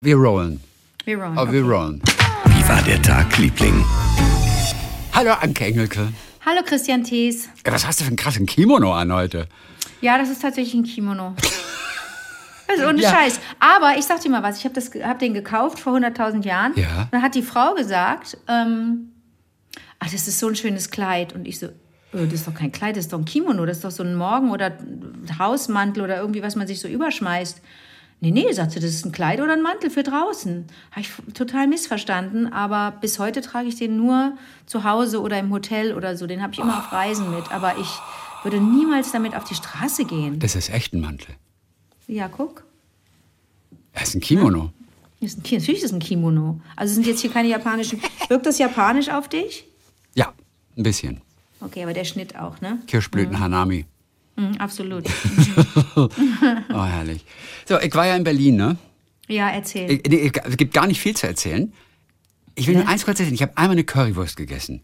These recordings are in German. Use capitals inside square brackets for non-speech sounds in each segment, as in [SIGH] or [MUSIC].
Wir rollen. Wir rollen. Oh, okay. wir rollen. Wie war der Tag, Liebling? Hallo Anke Engelke. Hallo Christian Thies. Ja, Was hast du für einen krassen Kimono an heute? Ja, das ist tatsächlich ein Kimono. Das [LAUGHS] ist ohne Ja. Scheiß. Aber ich sag dir mal was, ich habe hab den gekauft vor 100.000 Jahren. Ja. Dann hat die Frau gesagt, ähm, ach, das ist so ein schönes Kleid. Und ich so, äh, das ist doch kein Kleid, das ist doch ein Kimono, das ist doch so ein Morgen- oder Hausmantel oder irgendwie, was man sich so überschmeißt. Nee, nee, sagte, das ist ein Kleid oder ein Mantel für draußen. Habe ich total missverstanden, aber bis heute trage ich den nur zu Hause oder im Hotel oder so. Den habe ich immer auf Reisen mit, aber ich würde niemals damit auf die Straße gehen. Das ist echt ein Mantel. Ja, guck. Das ist ein Kimono. Das ist ein, natürlich ist es ein Kimono. Also sind jetzt hier keine japanischen. [LAUGHS] Wirkt das japanisch auf dich? Ja, ein bisschen. Okay, aber der Schnitt auch, ne? Kirschblüten Hanami. Mhm, absolut. [LAUGHS] Oh, herrlich. So, ich war ja in Berlin, ne? Ja, erzähl. Ich, nee, es gibt gar nicht viel zu erzählen. Ich will nur eins kurz erzählen. Ich habe einmal eine Currywurst gegessen.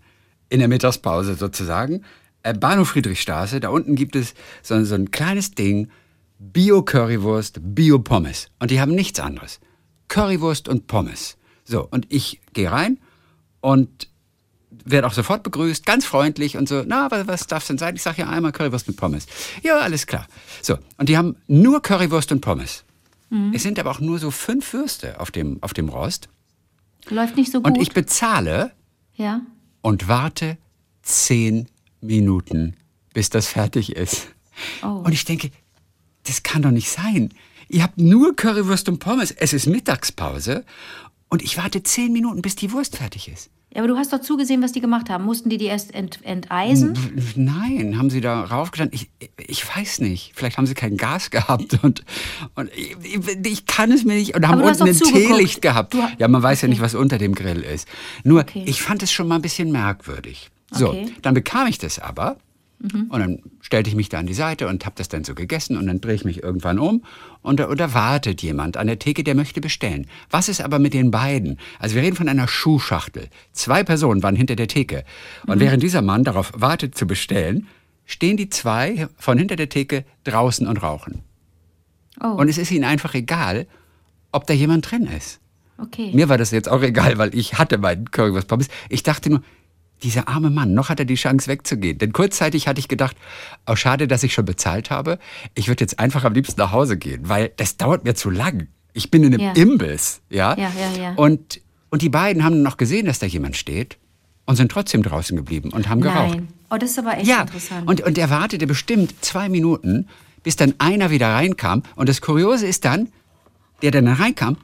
In der Mittagspause sozusagen. Äh, Bahnhof Friedrichstraße. Da unten gibt es so, so ein kleines Ding. Bio-Currywurst, Bio-Pommes. Und die haben nichts anderes. Currywurst und Pommes. So, und ich gehe rein und werde auch sofort begrüßt, ganz freundlich und so, na, was, was darf denn sein? Ich sage ja einmal Currywurst mit Pommes. Ja, alles klar. So, und die haben nur Currywurst und Pommes. Es sind aber auch nur so fünf Würste auf dem, auf dem Rost. Läuft nicht so gut. Und ich bezahle ja. und warte zehn Minuten, bis das fertig ist. Oh. Und ich denke, das kann doch nicht sein. Ihr habt nur Currywurst und Pommes. Es ist Mittagspause. Und ich warte zehn Minuten, bis die Wurst fertig ist. Ja, aber du hast doch zugesehen, was die gemacht haben. Mussten die die erst ent enteisen? Nein, haben sie da raufgestanden? Ich, ich weiß nicht. Vielleicht haben sie kein Gas [LAUGHS] gehabt und, und ich, ich, kann es mir nicht. Und haben unten ein zugeguckt. Teelicht gehabt. Ja, man weiß ja Okay. nicht, was unter dem Grill ist. Nur, Okay. ich fand es schon mal ein bisschen merkwürdig. So, Okay. dann bekam ich das aber. Und dann stellte ich mich da an die Seite und habe das dann so gegessen und dann drehe ich mich irgendwann um und da, und da wartet jemand an der Theke, der möchte bestellen. Was ist aber mit den beiden? Also wir reden von einer Schuhschachtel. Zwei Personen waren hinter der Theke. Und während dieser Mann darauf wartet zu bestellen, stehen die zwei von hinter der Theke draußen und rauchen. Oh, Und es ist ihnen einfach egal, ob da jemand drin ist. okay. Mir war das jetzt auch egal, weil ich hatte meinen Currywurst Pommes. Ich dachte nur, dieser arme Mann, noch hat er die Chance wegzugehen. Denn kurzzeitig hatte ich gedacht, oh schade, dass ich schon bezahlt habe. Ich würde jetzt einfach am liebsten nach Hause gehen, weil das dauert mir zu lang. Ich bin in einem Ja. Imbiss, ja? Ja, ja, ja. Und, und die beiden haben noch gesehen, dass da jemand steht und sind trotzdem draußen geblieben und haben geraucht. Nein. Oh, das ist aber echt Ja, interessant. und, und er wartete bestimmt zwei Minuten, bis dann einer wieder reinkam. Und das Kuriose ist dann, der dann reinkam,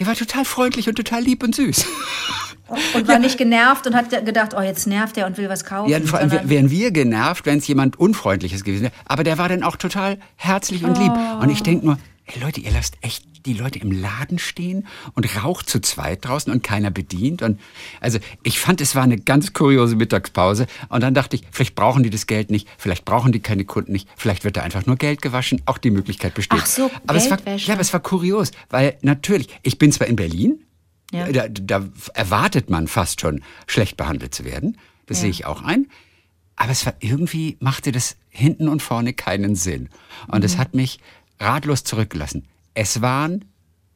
der war total freundlich und total lieb und süß. [LAUGHS] Und war nicht genervt und hat gedacht, oh, jetzt nervt er und will was kaufen. Ja, vor allem wären wir genervt, wenn es jemand Unfreundliches gewesen wäre. Aber der war dann auch total herzlich und lieb. Und ich denke nur, ey Leute, ihr lasst echt die Leute im Laden stehen und raucht zu zweit draußen und keiner bedient. Und also ich fand, es war eine ganz kuriose Mittagspause. Und dann dachte ich, vielleicht brauchen die das Geld nicht, vielleicht brauchen die keine Kunden nicht, vielleicht wird da einfach nur Geld gewaschen. Auch die Möglichkeit besteht. Ach so, aber es war, Geldwäsche. ja, aber es war kurios, weil natürlich, ich bin zwar in Berlin, Ja. da, da erwartet man fast schon, schlecht behandelt zu werden. Das Ja. sehe ich auch ein. Aber es war irgendwie, machte das hinten und vorne keinen Sinn. Und es hat mich ratlos zurückgelassen. Es waren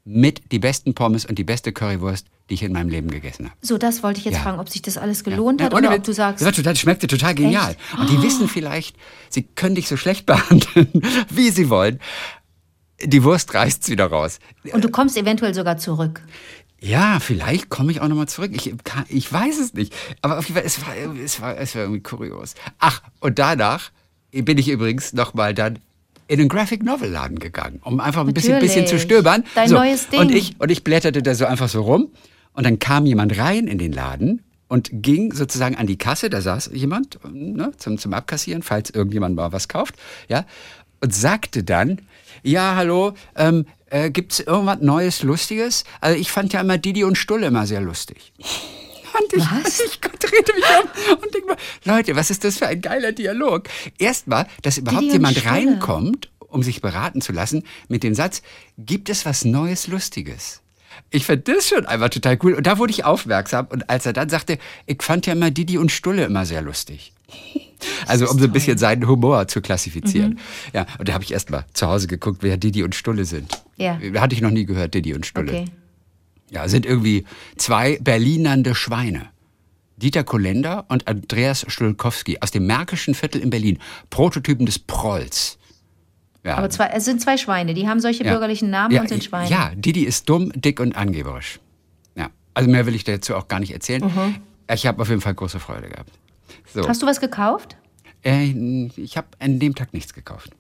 mit die besten Pommes und die beste Currywurst, die ich in meinem Leben gegessen habe. So, das wollte ich jetzt Ja. fragen, ob sich das alles gelohnt Ja, hat ohne oder ob du sagst, Das, schmeckte total genial. Echt? Und die wissen vielleicht, sie können dich so schlecht [LAUGHS] behandeln, wie sie wollen. Die Wurst reißt's wieder raus. und du kommst eventuell sogar zurück. Ja, vielleicht komme ich auch nochmal zurück. Ich, ich weiß es nicht. Aber auf jeden Fall, es war, es war, es war irgendwie kurios. Ach, und danach bin ich übrigens nochmal dann in den Graphic Novel Laden gegangen, um einfach ein bisschen, bisschen zu stöbern. Dein neues Ding. Und ich, und ich blätterte da so einfach so rum. Und dann kam jemand rein in den Laden und ging sozusagen an die Kasse. Da saß jemand ne, zum, zum Abkassieren, falls irgendjemand mal was kauft. Ja, und sagte dann, ja, hallo, ähm, äh, gibt's irgendwas Neues, Lustiges? Also ich fand ja immer Didi und Stulle immer sehr lustig. Und ich, Was? [LAUGHS] ich drehte mich um und denke mal, Leute, was ist das für ein geiler Dialog? Erstmal, dass überhaupt Didi jemand reinkommt, um sich beraten zu lassen, mit dem Satz, gibt es was Neues, Lustiges? Ich fand das schon einfach total cool. Und da wurde ich aufmerksam. Und als er dann sagte, ich fand ja immer Didi und Stulle immer sehr lustig. Also um so ein bisschen seinen Humor zu klassifizieren. Ja, und da habe ich erst mal zu Hause geguckt, wer Didi und Stulle sind. Ja. Hatte ich noch nie gehört, Didi und Stulle. Okay. Ja, sind irgendwie zwei Berlinernde Schweine. Dieter Kolender und Andreas Stulkowski aus dem Märkischen Viertel in Berlin. Prototypen des Prolls. Ja. Aber zwei, es sind zwei Schweine, die haben solche Ja. bürgerlichen Namen ja, und sind Schweine. Ja, Didi ist dumm, dick und angeberisch. Ja, also mehr will ich dazu auch gar nicht erzählen. Ich habe auf jeden Fall große Freude gehabt. So. Hast du was gekauft? Äh, ich habe an dem Tag nichts gekauft.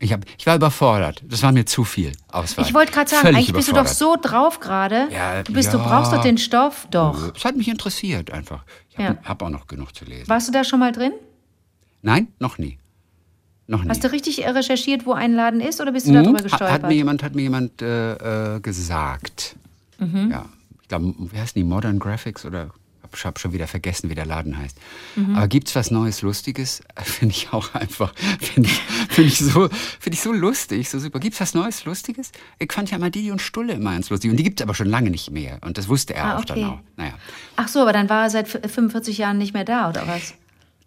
Ich, hab, ich war überfordert. Das war mir zu viel Auswahl. Ich wollte gerade sagen, Völlig eigentlich bist du doch so drauf gerade. Ja, du bist, du ja. brauchst doch den Stoff. Doch. Es hat mich interessiert einfach. Ich habe Ja. hab auch noch genug zu lesen. Warst du da schon mal drin? Nein, noch nie. Noch nie. Hast du richtig recherchiert, wo ein Laden ist oder bist du darüber Mhm. Ha- gestolpert? Hat mir jemand, hat mir jemand äh, äh, gesagt. Mhm. Ja, ich glaube, wie heißen die Modern Graphics oder ich habe schon wieder vergessen, wie der Laden heißt. Mhm. Aber gibt's was Neues, Lustiges? [LAUGHS] Finde ich auch einfach, finde ich, find ich, so, find ich so lustig, so super. Gibt's was Neues, Lustiges? Ich fand ja mal Didi und Stulle immer ganz lustig. Und die gibt's aber schon lange nicht mehr. Und das wusste er Ah, auch okay. dann auch. Naja. Ach so, aber dann war er seit f- 45 Jahren nicht mehr da, oder was?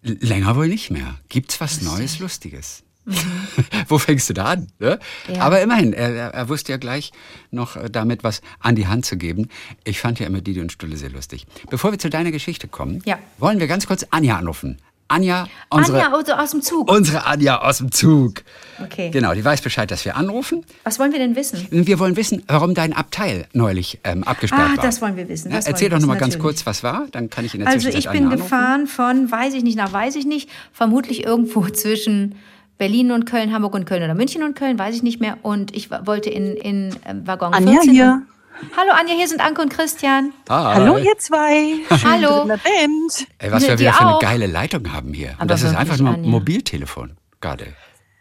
Länger wohl nicht mehr. Gibt's was Neues, Lustiges? [LAUGHS] Wo fängst du da an? Ne? Ja. Aber immerhin, er, er, wusste ja gleich noch äh, damit was an die Hand zu geben. Ich fand ja immer Didi und Stulle sehr lustig. Bevor wir zu deiner Geschichte kommen, Ja. wollen wir ganz kurz Anja anrufen. Anja, unsere, Anja aus, aus dem Zug. unsere Anja aus dem Zug. Okay. Genau, die weiß Bescheid, dass wir anrufen. Was wollen wir denn wissen? Wir wollen wissen, warum dein Abteil neulich ähm, abgesperrt Ah, war. das wollen wir wissen, Ja, wollen erzähl doch noch mal wissen, ganz kurz, was war. Dann kann ich in der Also ich bin Anja anrufen. gefahren von, weiß ich nicht, nach weiß ich nicht, vermutlich irgendwo [LAUGHS] zwischen Berlin und Köln, Hamburg und Köln oder München und Köln, weiß ich nicht mehr. Und ich wollte in, in ähm, Waggon Anja 14. hier. Hallo Anja, hier sind Anke und Christian. Hi. Hallo ihr zwei. [LAUGHS] Schön Hallo. in der Band. Ey, was wir wieder für eine auch. geile Leitung haben hier. Und Aber das ist einfach nur ein. Mobiltelefon gerade.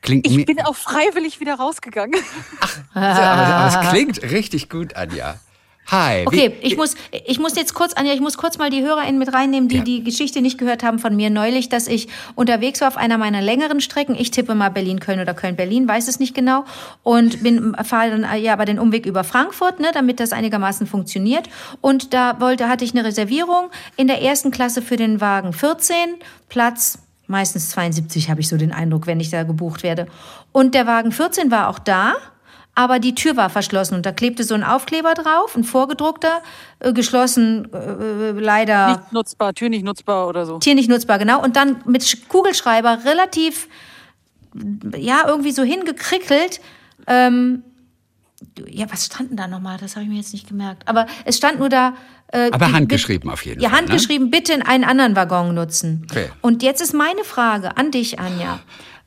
Klingt mir, Ich bin auch freiwillig wieder rausgegangen. aber, aber es [LAUGHS] klingt richtig gut, Anja. Hi. Okay, wie, ich muss, ich muss jetzt kurz, Anja, ich muss kurz mal die HörerInnen mit reinnehmen, die Ja. die Geschichte nicht gehört haben von mir neulich, dass ich unterwegs war auf einer meiner längeren Strecken. Ich tippe mal Berlin-Köln oder Köln-Berlin, weiß es nicht genau. Und bin, fahre dann ja aber den Umweg über Frankfurt, ne, damit das einigermaßen funktioniert. Und da wollte, hatte ich eine Reservierung in der ersten Klasse für den Wagen 14, Platz meistens 72, habe ich so den Eindruck, wenn ich da gebucht werde. Und der Wagen 14 war auch da. Aber die Tür war verschlossen und da klebte so ein Aufkleber drauf, ein vorgedruckter, äh, geschlossen, äh, leider Nicht nutzbar, Tür nicht nutzbar oder so. Tier nicht nutzbar, genau. Und dann mit Sch- Kugelschreiber relativ, ja, irgendwie so hingekrickelt. Ähm, ja, was stand denn da nochmal? Das habe ich mir jetzt nicht gemerkt. Aber es stand nur da. Äh, Aber handgeschrieben auf jeden ja, Fall, ne? handgeschrieben, bitte in einen anderen Waggon nutzen. Okay. Und jetzt ist meine Frage an dich, Anja.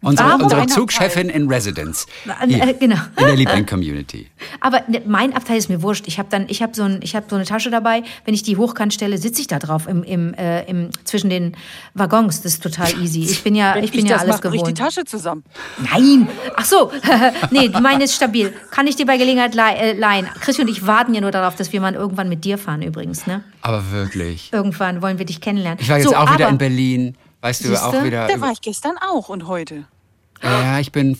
Unsere unsere Zugchefin in Residence. Äh, Hier, genau. In der Liebling-Community. [LAUGHS] Aber ne, mein Abteil ist mir wurscht. Ich habe dann, ich habe so, ein, ich hab so eine Tasche dabei. Wenn ich die hochkant stelle, sitze ich da drauf im, im, äh, im, zwischen den Waggons. Das ist total [LAUGHS] easy. Ich bin ja, Wenn ich bin ja das alles mache, bricht die gewohnt. Tasche zusammen. Nein! Ach so, [LAUGHS] nee, meine ist stabil. Kann ich dir bei Gelegenheit äh, leihen? Christi und ich warten ja nur darauf, dass wir mal irgendwann mit dir fahren übrigens, ne? Aber wirklich. Irgendwann wollen wir dich kennenlernen. Ich war jetzt so, auch wieder in Berlin. Weißt du, Siehste? auch wieder. Da war ich gestern auch und heute. Ja, ich bin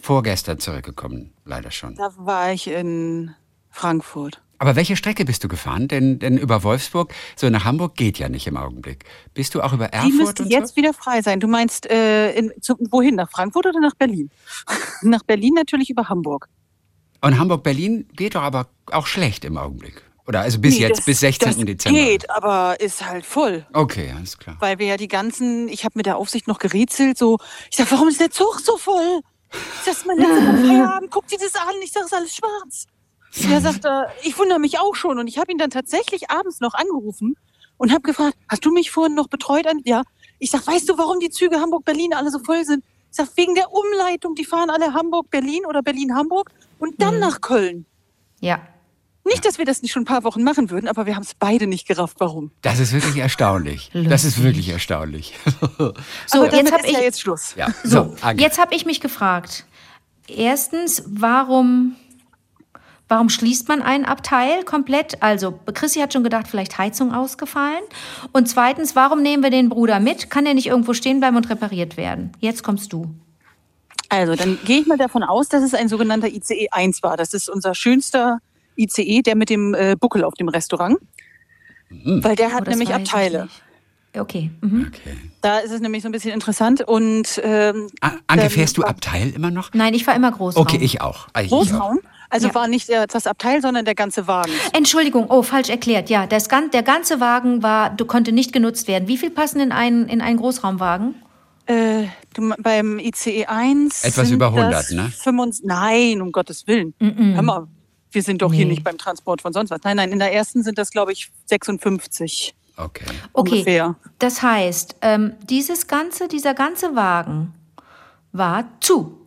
vorgestern zurückgekommen, leider schon. Da war ich in Frankfurt. Aber welche Strecke bist du gefahren? Denn, denn über Wolfsburg, so nach Hamburg geht ja nicht im Augenblick. Bist du auch über Die Erfurt müsste und jetzt so? wieder frei sein. Du meinst, äh, in, zu, wohin? Nach Frankfurt oder nach Berlin? [LAUGHS] nach Berlin natürlich über Hamburg. Und Hamburg-Berlin geht doch aber auch schlecht im Augenblick. Oder also bis Nee, jetzt, das- bis 16. das Dezember. geht, aber ist halt voll. Okay, alles klar. Weil wir ja die ganzen, ich habe mit der Aufsicht noch gerätselt, so, ich sag, warum ist der Zug so voll? Das ist mein letzter [LAUGHS] Feierabend, guck dir das an, ich sag, ist alles schwarz. Und er sagt, äh, ich wundere mich auch schon. Und ich habe ihn dann tatsächlich abends noch angerufen und habe gefragt, hast du mich vorhin noch betreut? An? Ja. Ich sag, weißt du, warum die Züge Hamburg-Berlin alle so voll sind? Ich sag, wegen der Umleitung, die fahren alle Hamburg-Berlin oder Berlin-Hamburg und dann nach Köln. Ja. Nicht, dass wir das nicht schon ein paar Wochen machen würden, aber wir haben es beide nicht gerafft, warum. Das ist wirklich erstaunlich. Das ist wirklich erstaunlich. [LAUGHS] So, jetzt habe ist ja ich, jetzt Schluss. ja, [LAUGHS] so, so, jetzt habe ich mich gefragt. Erstens, warum, warum schließt man ein Abteil komplett? Also, Chrissy hat schon gedacht, vielleicht Heizung ausgefallen. Und zweitens, warum nehmen wir den Bruder mit? Kann der nicht irgendwo stehen bleiben und repariert werden? Jetzt kommst du. Also, dann gehe ich mal davon aus, dass es ein sogenannter ICE 1 war. Das ist unser schönster ICE, der mit dem äh, Buckel auf dem Restaurant. Weil der Oh, hat das nämlich Abteile. Okay. Mhm. Okay. Da ist es nämlich so ein bisschen interessant. Und ähm, Anke, dann- fährst du Abteil immer noch? Nein, ich war immer Großraum. Okay, ich auch. Ah, ich Großraum. Also Ja. war nicht das Abteil, sondern der ganze Wagen. Entschuldigung, oh, falsch erklärt. Ja, das, der ganze Wagen war, du konnte nicht genutzt werden. Wie viel passen in einen, in einen Großraumwagen? Äh, du, beim ICE 1. Etwas sind über 100, das ne? 25 nein, um Gottes Willen. Hör mal, wir sind doch hier Nee. nicht beim Transport von sonst was. Nein, nein, in der ersten sind das, glaube ich, 56 Okay. Okay, ungefähr. das heißt, ähm, dieses ganze, dieser ganze Wagen war zu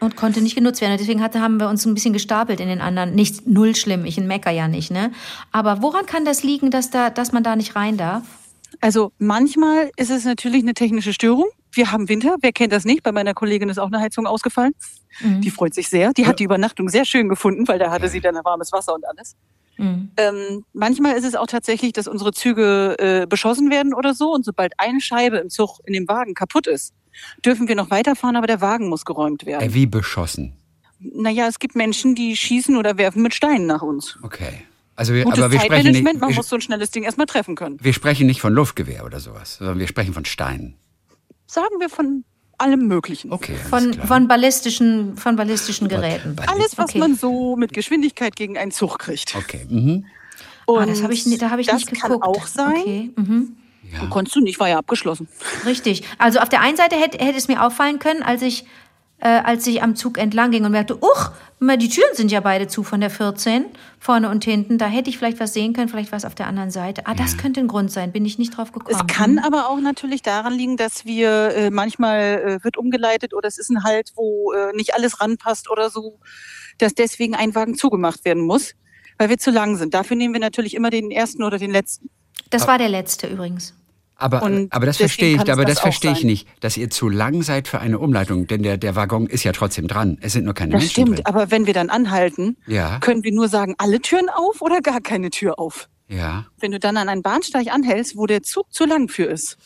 und konnte nicht genutzt werden. Und Deswegen hatte, haben wir uns ein bisschen gestapelt in den anderen. Nicht null schlimm, ich mecker ja nicht, ne? Aber woran kann das liegen, dass, da, dass man da nicht rein darf? Also manchmal ist es natürlich eine technische Störung. Wir haben Winter, wer kennt das nicht? Bei meiner Kollegin ist auch eine Heizung ausgefallen. Mhm. Die freut sich sehr. Die hat die Übernachtung sehr schön gefunden, weil da hatte sie dann warmes Wasser und alles. Mhm. Ähm, manchmal ist es auch tatsächlich, dass unsere Züge äh, beschossen werden oder so. Und sobald eine Scheibe im Zug in dem Wagen kaputt ist, dürfen wir noch weiterfahren, aber der Wagen muss geräumt werden. Äh, wie beschossen. Naja, es gibt Menschen, die schießen oder werfen mit Steinen nach uns. Okay. Also wir, Gutes aber wir sprechen, nicht, man muss so ein schnelles Ding erstmal treffen können. wir sprechen nicht von Luftgewehr oder sowas, sondern wir sprechen von Steinen. Sagen wir von allem Möglichen. Okay. Von, von ballistischen, von ballistischen Geräten. Ball- Alles, was Okay. man so mit Geschwindigkeit gegen einen Zug kriegt. Okay. Mhm. Ah, das habe ich, da habe ich das nicht kann geguckt. auch sein. Okay. Mhm. Ja. Konntest du nicht, war ja abgeschlossen. Richtig. Also auf der einen Seite hätte, hätte es mir auffallen können, als ich, äh, als ich am Zug entlang ging und merkte, uch, die Türen sind ja beide zu von der 14, vorne und hinten. Da hätte ich vielleicht was sehen können, vielleicht was auf der anderen Seite. Ah, das könnte ein Grund sein, bin ich nicht drauf gekommen. Es kann aber auch natürlich daran liegen, dass wir äh, manchmal äh, wird umgeleitet oder es ist ein Halt, wo äh, nicht alles ranpasst oder so, dass deswegen ein Wagen zugemacht werden muss, weil wir zu lang sind. Dafür nehmen wir natürlich immer den ersten oder den letzten. Das war der letzte übrigens. Aber, Und aber das verstehe ich, aber das das verstehe ich sein. nicht, dass ihr zu lang seid für eine Umleitung, denn der, der Waggon ist ja trotzdem dran. Es sind nur keine Das Menschen stimmt, drin. aber wenn wir dann anhalten, Ja. können wir nur sagen, alle Türen auf oder gar keine Tür auf. Ja. Wenn du dann an einen Bahnsteig anhältst, wo der Zug zu lang für ist,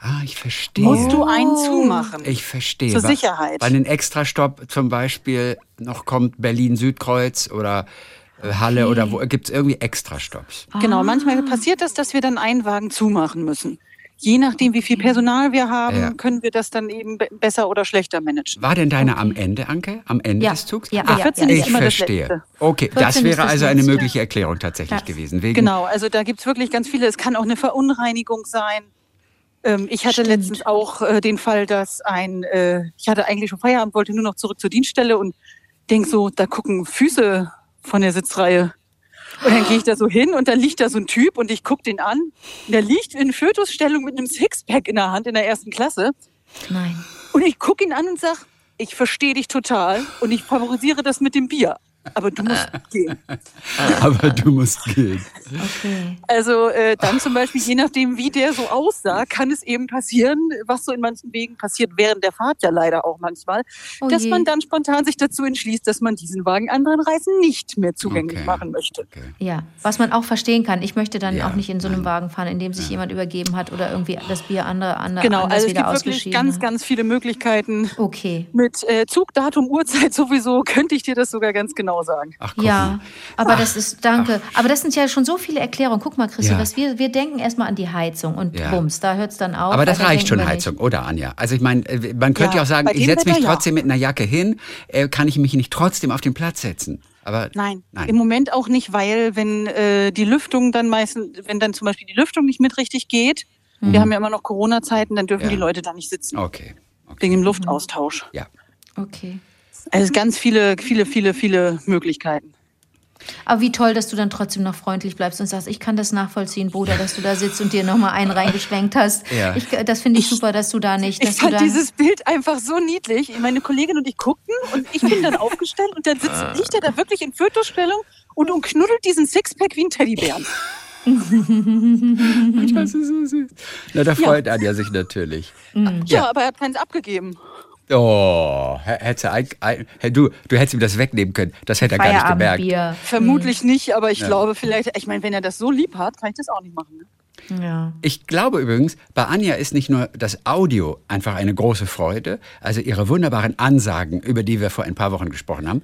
Ah, ich verstehe. musst du einen zumachen. Ich verstehe. Zur Sicherheit. Weil ein Extrastopp zum Beispiel noch kommt Berlin-Südkreuz oder äh, Halle oder wo gibt es irgendwie Extrastopps. Genau, Ah. manchmal passiert das, dass wir dann einen Wagen zumachen müssen. Je nachdem, wie viel Personal wir haben, Ja. können wir das dann eben be besser oder schlechter managen. War denn deine am Ende, Anke? Am Ende Ja. des Zugs? Ja, Ach, ja, 14 ja. ist ich immer das verstehe. Letzte. Okay, 14 das wäre das also eine mögliche Erklärung tatsächlich Ja. gewesen. Wegen, Genau, also da gibt's wirklich ganz viele. Es kann auch eine Verunreinigung sein. Ähm, ich hatte Stimmt. letztens auch äh, den Fall, dass ein, äh, ich hatte eigentlich schon Feierabend, wollte nur noch zurück zur Dienststelle und denk so, da gucken Füße von der Sitzreihe. Und dann gehe ich da so hin und dann liegt da so ein Typ und ich guck den an. Und der liegt in Fötusstellung mit einem Sixpack in der Hand in der ersten Klasse. Nein. Und ich guck ihn an und sag, ich verstehe dich total und ich favorisiere das mit dem Bier. Aber du musst gehen. aber du musst gehen. Okay. Also äh, dann zum Beispiel, je nachdem, wie der so aussah, kann es eben passieren, was so in manchen Wegen passiert, während der Fahrt ja leider auch manchmal, Oh dass je. man dann spontan sich dazu entschließt, dass man diesen Wagen anderen Reisen nicht mehr zugänglich Okay. machen möchte. Okay. Ja, was man auch verstehen kann. Ich möchte dann Ja, auch nicht in so einem nein. Wagen fahren, in dem sich jemand übergeben hat oder irgendwie das Bier andere, andere Genau, also es wieder gibt wirklich ganz, hat. ganz viele Möglichkeiten. Okay. Mit äh, Zugdatum, Uhrzeit [LAUGHS] sowieso könnte ich dir das sogar ganz genau sagen. Ach, guck Ja, aber das ist, danke. Aber das sind ja schon so viele Erklärungen. Guck mal, Christi, Ja. was wir, wir denken erstmal an die Heizung und Ja. bums, da hört es dann auf. Aber das da reicht schon, Heizung, oder Anja? Also ich meine, äh, man könnte ja, Ja, auch sagen, ich setze mich trotzdem mit einer Jacke hin, äh, kann ich mich nicht trotzdem auf den Platz setzen. Aber Nein, Nein. im Moment auch nicht, weil wenn äh, die Lüftung dann meistens, wenn dann zum Beispiel die Lüftung nicht mit richtig geht, wir haben ja immer noch Corona-Zeiten, dann dürfen Ja. die Leute da nicht sitzen. okay. okay. Wegen dem Luftaustausch. Ja. Okay. Also ganz viele, viele, viele, viele Möglichkeiten. Aber wie toll, dass du dann trotzdem noch freundlich bleibst und sagst, ich kann das nachvollziehen, Bruder, dass du da sitzt und dir nochmal einen reingeschwenkt hast. Ja. Ich, das finde ich super, dass du da nicht, dass Ich du fand dieses Bild einfach so niedlich. Meine Kollegin und ich guckten und ich bin dann aufgestellt und dann sitzt, liegt er da wirklich in Fötusstellung und umknuddelt diesen Sixpack wie ein Teddybären. [LAUGHS] Das ist so süß. Na, da freut Anja sich natürlich. Ja, aber er hat keins abgegeben. Oh, hä- hätte ein, ein, hä, du, du hättest ihm das wegnehmen können. Das hätte er gar nicht gemerkt. Feierabendbier. Vermutlich nicht, aber ich glaube vielleicht, ich meine, wenn er das so lieb hat, kann ich das auch nicht machen. Ne? Ja. Ich glaube übrigens, bei Anja ist nicht nur das Audio einfach eine große Freude, also ihre wunderbaren Ansagen, über die wir vor ein paar Wochen gesprochen haben.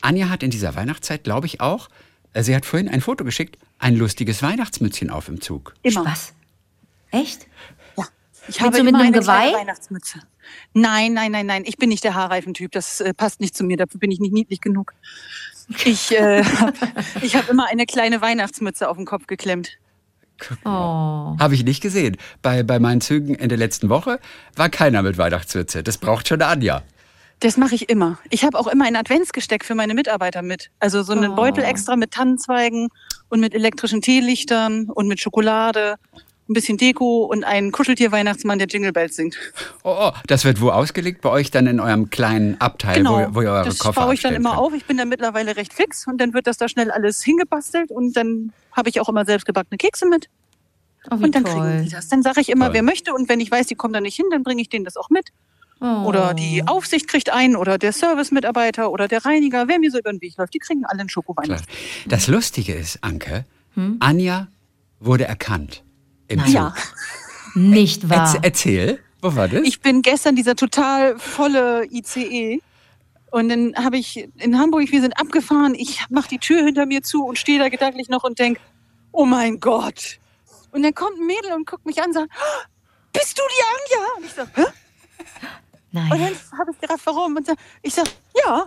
Anja hat in dieser Weihnachtszeit, glaube ich, auch, äh, sie hat vorhin ein Foto geschickt, ein lustiges Weihnachtsmützchen auf im Zug. Immer. Was? Echt? Ich habe so mit immer einem eine kleine Geweih? Weihnachtsmütze. Nein, nein, nein, nein. Ich bin nicht der Haarreifentyp. Das äh, passt nicht zu mir. Dafür bin ich nicht niedlich genug. Ich äh, [LAUGHS] [LAUGHS] habe hab immer eine kleine Weihnachtsmütze auf den Kopf geklemmt. Oh. Habe ich nicht gesehen. Bei, bei meinen Zügen in der letzten Woche war keiner mit Weihnachtswürze. Das braucht schon Anja. Das mache ich immer. Ich habe auch immer ein Adventsgesteck für meine Mitarbeiter mit. Also so einen Oh. Beutel extra mit Tannenzweigen und mit elektrischen Teelichtern und mit Schokolade, ein bisschen Deko und einen Kuscheltier-Weihnachtsmann, der Jingle Bells singt. Oh, oh, das wird wo ausgelegt? Bei euch dann in eurem kleinen Abteil, Genau. wo, wo ihr eure das Koffer baue ich dann immer könnt. auf. Ich bin da mittlerweile recht fix und dann wird das da schnell alles hingebastelt und dann habe ich auch immer selbst gebackene Kekse mit Oh, und dann kriegen toll. die das. Dann sage ich immer, Toll. wer möchte und wenn ich weiß, die kommen da nicht hin, dann bringe ich denen das auch mit. Oh. Oder die Aufsicht kriegt einen oder der Servicemitarbeiter oder der Reiniger, wer mir so über den Weg läuft, die kriegen alle einen Klar. Schokoweihnachtsmann. Das Lustige ist, Anke, Hm? Anja wurde erkannt im Zug. Ja, Nicht wahr? Erz, erzähl, wo war das? ich bin gestern dieser total volle ICE und dann habe ich in Hamburg, wir sind abgefahren, ich mache die Tür hinter mir zu und stehe da gedanklich noch und denke, oh mein Gott. Und dann kommt ein Mädel und guckt mich an und sagt, "Ah, bist du die Anja? Und ich sage, hä? Und Nein. dann habe ich gedacht, warum? Und ich sage, ja.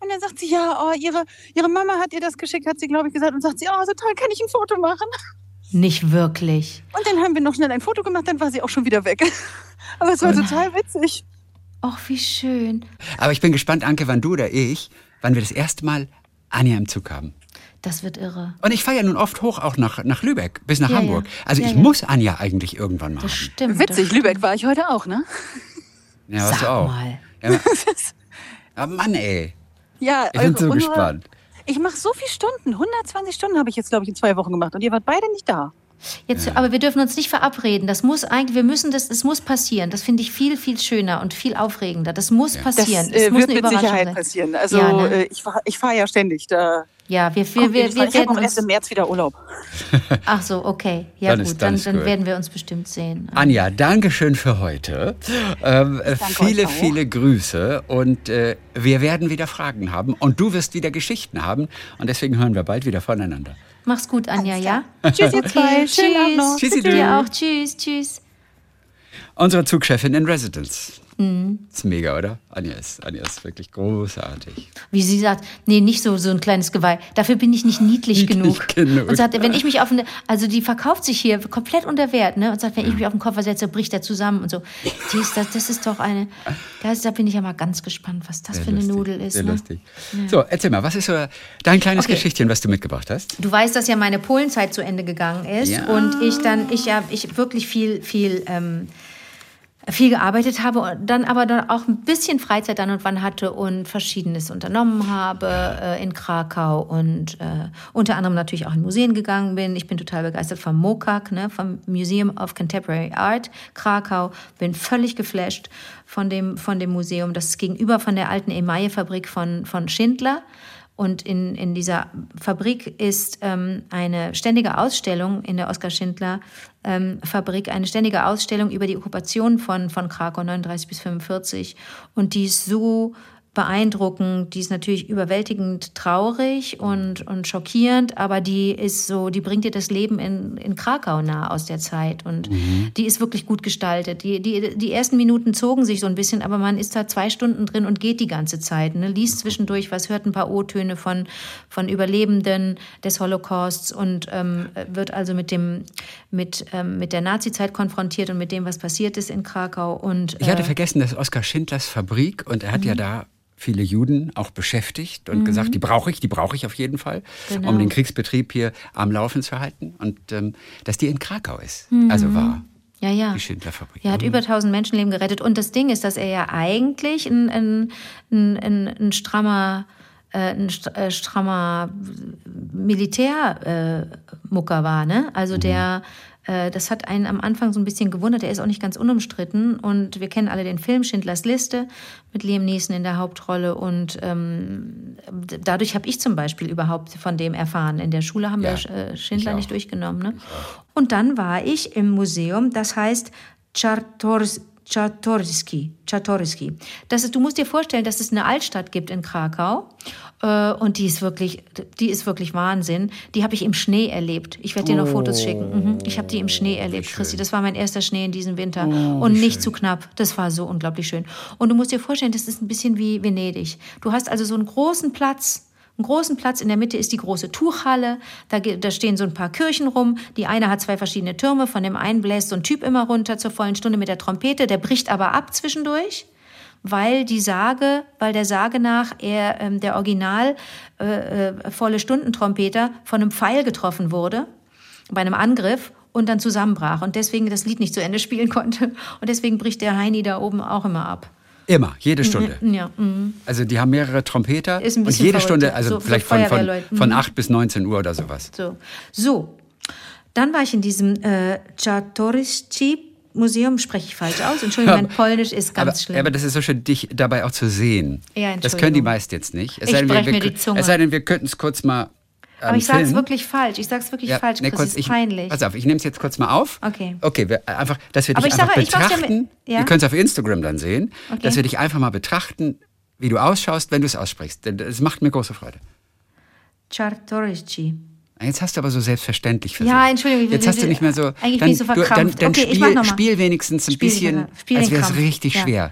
Und dann sagt sie, ja, oh, ihre, ihre Mama hat ihr das geschickt, hat sie, glaube ich, gesagt. Und sagt sie, oh, so toll, kann ich ein Foto machen? Nicht wirklich. Und dann haben wir noch schnell ein Foto gemacht, dann war sie auch schon wieder weg. [LAUGHS] Aber es war total witzig. Ach, wie schön. Aber ich bin gespannt, Anke, wann du oder ich, wann wir das erste Mal Anja im Zug haben. Das wird irre. Und ich fahre ja nun oft hoch, auch nach, nach Lübeck, bis nach Ja, Hamburg. ja. Also Ja, ich ja. muss Anja eigentlich irgendwann mal Das haben. stimmt. Witzig, das Lübeck war ich heute auch, ne? Ja, was Sag du auch. mal. Ja, [LAUGHS] aber Mann, ey. Ja, Ich bin so unsere- gespannt. Ich mache so viele Stunden. 120 Stunden habe ich jetzt, glaube ich, in zwei Wochen gemacht. Und ihr wart beide nicht da. Jetzt, aber wir dürfen uns nicht verabreden. Das muss eigentlich, wir müssen das, es muss passieren. Das finde ich viel, viel schöner und viel aufregender. Das muss Das passieren. äh, es muss wird eine mit Überraschung Sicherheit sein. passieren. Also Ja, ne? äh, ich fahre ich fahr ja ständig. Da Ja, wir, wir, wir, wir werden auch erst uns. im März wieder Urlaub. [LAUGHS] Ach so, okay. Ja, Dann gut, ist- dann dann, ist dann gut. werden wir uns bestimmt sehen. Anja, danke schön für heute. Ähm, äh, viele, viele Grüße und äh, wir werden wieder Fragen haben und du wirst wieder Geschichten haben und deswegen hören wir bald wieder voneinander. Mach's gut, Anja, ja? Tschüss, ihr zwei. Schönen Abend noch. Tschüssi, du. Dir auch. Tschüss, tschüss. Unsere Zugchefin in Residence. Mhm. Ist mega, oder? Anja ist, Anja ist wirklich großartig. Wie sie sagt, nee, nicht so, so ein kleines Geweih. Dafür bin ich nicht niedlich, Niedlich genug. genug. Und sagt, wenn ich mich auf eine, also die verkauft sich hier komplett unter Wert, ne? Und sagt, wenn ich mich auf den Koffer setze, bricht er zusammen und so. Die ist, das, das ist doch eine, das, da bin ich ja mal ganz gespannt, was das Sehr für eine lustig, Nudel ist. Sehr Ne? lustig. So, erzähl mal, was ist so dein kleines Okay. Geschichtchen, was du mitgebracht hast? Du weißt, dass ja meine Polenzeit zu Ende gegangen ist Ja. und ich dann, ich ja, ich wirklich viel, viel, ähm, viel gearbeitet habe und dann aber dann auch ein bisschen Freizeit dann und wann hatte und Verschiedenes unternommen habe äh, in Krakau und äh, unter anderem natürlich auch in Museen gegangen bin. Ich bin total begeistert vom MOCAC, ne, vom Museum of Contemporary Art Krakau. Bin völlig geflasht von dem, von dem Museum. Das ist gegenüber von der alten Emaille-Fabrik von, von Schindler. Und in, in dieser Fabrik ist ähm, eine ständige Ausstellung in der Oskar Schindler ähm, Fabrik, eine ständige Ausstellung über die Okkupation von, von Krakau 39 bis 45. Und die ist so beeindruckend, die ist natürlich überwältigend traurig und, und schockierend, aber die ist so, die bringt dir das Leben in, in Krakau nahe aus der Zeit und die ist wirklich gut gestaltet. Die, die, die ersten Minuten zogen sich so ein bisschen, aber man ist da zwei Stunden drin und geht die ganze Zeit, ne? liest zwischendurch was, hört ein paar O-Töne von, von Überlebenden des Holocausts und ähm, wird also mit dem, mit, ähm, mit der Nazizeit konfrontiert und mit dem, was passiert ist in Krakau und Ich hatte äh, vergessen, dass Oskar Schindlers Fabrik und er hat ja Mhm. da viele Juden auch beschäftigt und gesagt, die brauche ich, die brauche ich auf jeden Fall, Genau. um den Kriegsbetrieb hier am Laufen zu halten. Und ähm, dass die in Krakau ist. Also war ja, ja. die Schindler-Fabrik. Er hat über 1000 Menschenleben gerettet. Und das Ding ist, dass er ja eigentlich ein, ein, ein, ein, strammer, äh, ein st- äh, strammer Militärmucker äh, war. Ne? Also der, äh, das hat einen am Anfang so ein bisschen gewundert. Er ist auch nicht ganz unumstritten. Und wir kennen alle den Film Schindlers Liste mit Liam Neeson in der Hauptrolle. Und ähm, dadurch habe ich zum Beispiel überhaupt von dem erfahren. In der Schule haben Ja, wir äh, Schindler nicht durchgenommen. Ne? Und dann war ich im Museum, das heißt Czartoryski Czartoryski. Czartoryski. Das ist, du musst dir vorstellen, dass es eine Altstadt gibt in Krakau. Äh, und die ist wirklich, die ist wirklich Wahnsinn. Die habe ich im Schnee erlebt. Ich werde dir noch Fotos schicken. Mhm. Ich habe die im Schnee erlebt, Christi. Das war mein erster Schnee in diesem Winter. und nicht zu knapp. Das war so unglaublich schön. Und du musst dir vorstellen, das ist ein bisschen wie Venedig. Du hast also so einen großen Platz einen großen Platz. In der Mitte ist die große Tuchhalle. Da, da stehen so ein paar Kirchen rum. Die eine hat zwei verschiedene Türme. Von dem einen bläst so ein Typ immer runter zur vollen Stunde mit der Trompete. Der bricht aber ab zwischendurch, weil die Sage, weil der Sage nach er, ähm, der Original äh, äh, volle Stundentrompeter von einem Pfeil getroffen wurde bei einem Angriff und dann zusammenbrach und deswegen das Lied nicht zu Ende spielen konnte. Und deswegen bricht der Heini da oben auch immer ab. Immer, jede Stunde. Ja, mhm. Also die haben mehrere Trompeter Ist ein und jede verrückt, Stunde, also So vielleicht von, von, von Mhm. 8 bis 19 Uhr oder sowas. So. So. Dann war ich in diesem äh, Czartoryski Museum, spreche ich falsch aus. Entschuldigung, mein [LAUGHS] Polnisch ist ganz aber, schlimm. aber das ist so schön, dich dabei auch zu sehen. Ja, das können die Entschuldigung. meist jetzt nicht. Es Ich sei denn, wir, mir wir, die Zunge. Es sei denn, wir könnten es kurz mal. Ähm, aber ich sage es wirklich falsch. Ich sage es wirklich falsch. nee, Chris, kurz, es ist ich, peinlich. Pass auf, ich nehme es jetzt kurz mal auf. Okay. Okay, wir, einfach, dass wir dich einfach ich mach's ja betrachten. ja? Wir können es auf Instagram dann sehen, Okay. dass wir dich einfach mal betrachten, wie du ausschaust, wenn du es aussprichst. Denn es macht mir große Freude. Czartoryski. Jetzt hast du aber so selbstverständlich versucht. Ja, Entschuldigung, Jetzt hast du nicht mehr so. Eigentlich bin dann, ich so du, dann, verkrampft. dann Okay, spiel, spiel wenigstens ein Spiel bisschen. Spiel als wäre es richtig Ja. schwer.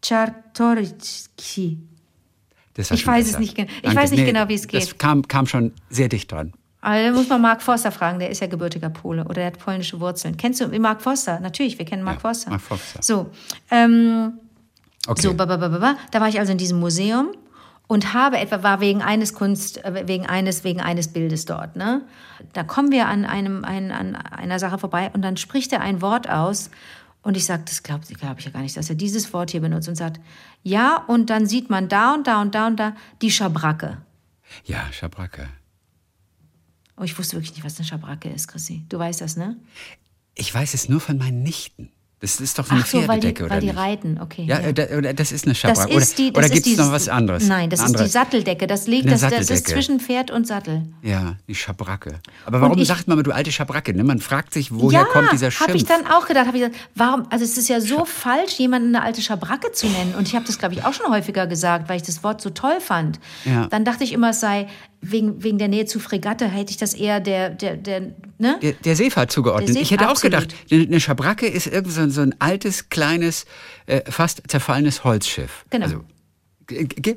Czartoryski. Das Ich weiß es besser. nicht gen- ich Danke. weiß nicht genau, wie es Das geht. kam, kam schon sehr dicht dran. Also, da muss man Mark Forster fragen, der ist ja gebürtiger Pole oder der hat polnische Wurzeln. Kennst du Mark Forster? Natürlich, wir kennen Mark Ja, Forster. Mark Forster. So, ähm, Okay. So, ba, ba, ba, ba, ba. da war ich also in diesem Museum und habe etwa war wegen eines Kunst äh, wegen eines wegen eines Bildes dort, ne? Da kommen wir an einem ein, an einer Sache vorbei und dann spricht er ein Wort aus und ich sage, das glaube glaub ich ja gar nicht, dass er dieses Wort hier benutzt und sagt, ja, und dann sieht man da und da und da und da die Schabracke. Ja, Schabracke. Oh, ich wusste wirklich nicht, was eine Schabracke ist, Chrissy. Du weißt das, ne? Ich weiß es nur von meinen Nichten. Das ist doch eine Ach so, weil die, Pferdedecke, oder weil die nicht? reiten, okay. Ja, äh, da, oder das ist eine Schabracke. die, oder oder gibt es noch die- was anderes? Nein, das Eine ist die andere- Satteldecke. Das liegt, das, das ist zwischen Pferd und Sattel. Ja, die Schabracke. Aber warum ich- sagt man, du alte Schabracke? Ne? Man fragt sich, woher kommt dieser Schimpf? habe ich dann auch gedacht. Ich gesagt, warum? Also es ist ja so falsch, jemanden eine alte Schabracke zu nennen. Und ich habe das, glaube ich, auch schon häufiger gesagt, weil ich das Wort so toll fand. Ja. Dann dachte ich immer, es sei wegen, wegen der Nähe zu Fregatte, hätte ich das eher der, der, der, ne? der, der Seefahrt zugeordnet. Der ich hätte Seefahrt, auch gedacht, absolut. eine Schabracke ist irgend so ein, so ein altes, kleines, äh, fast zerfallenes Holzschiff. Genau. Also,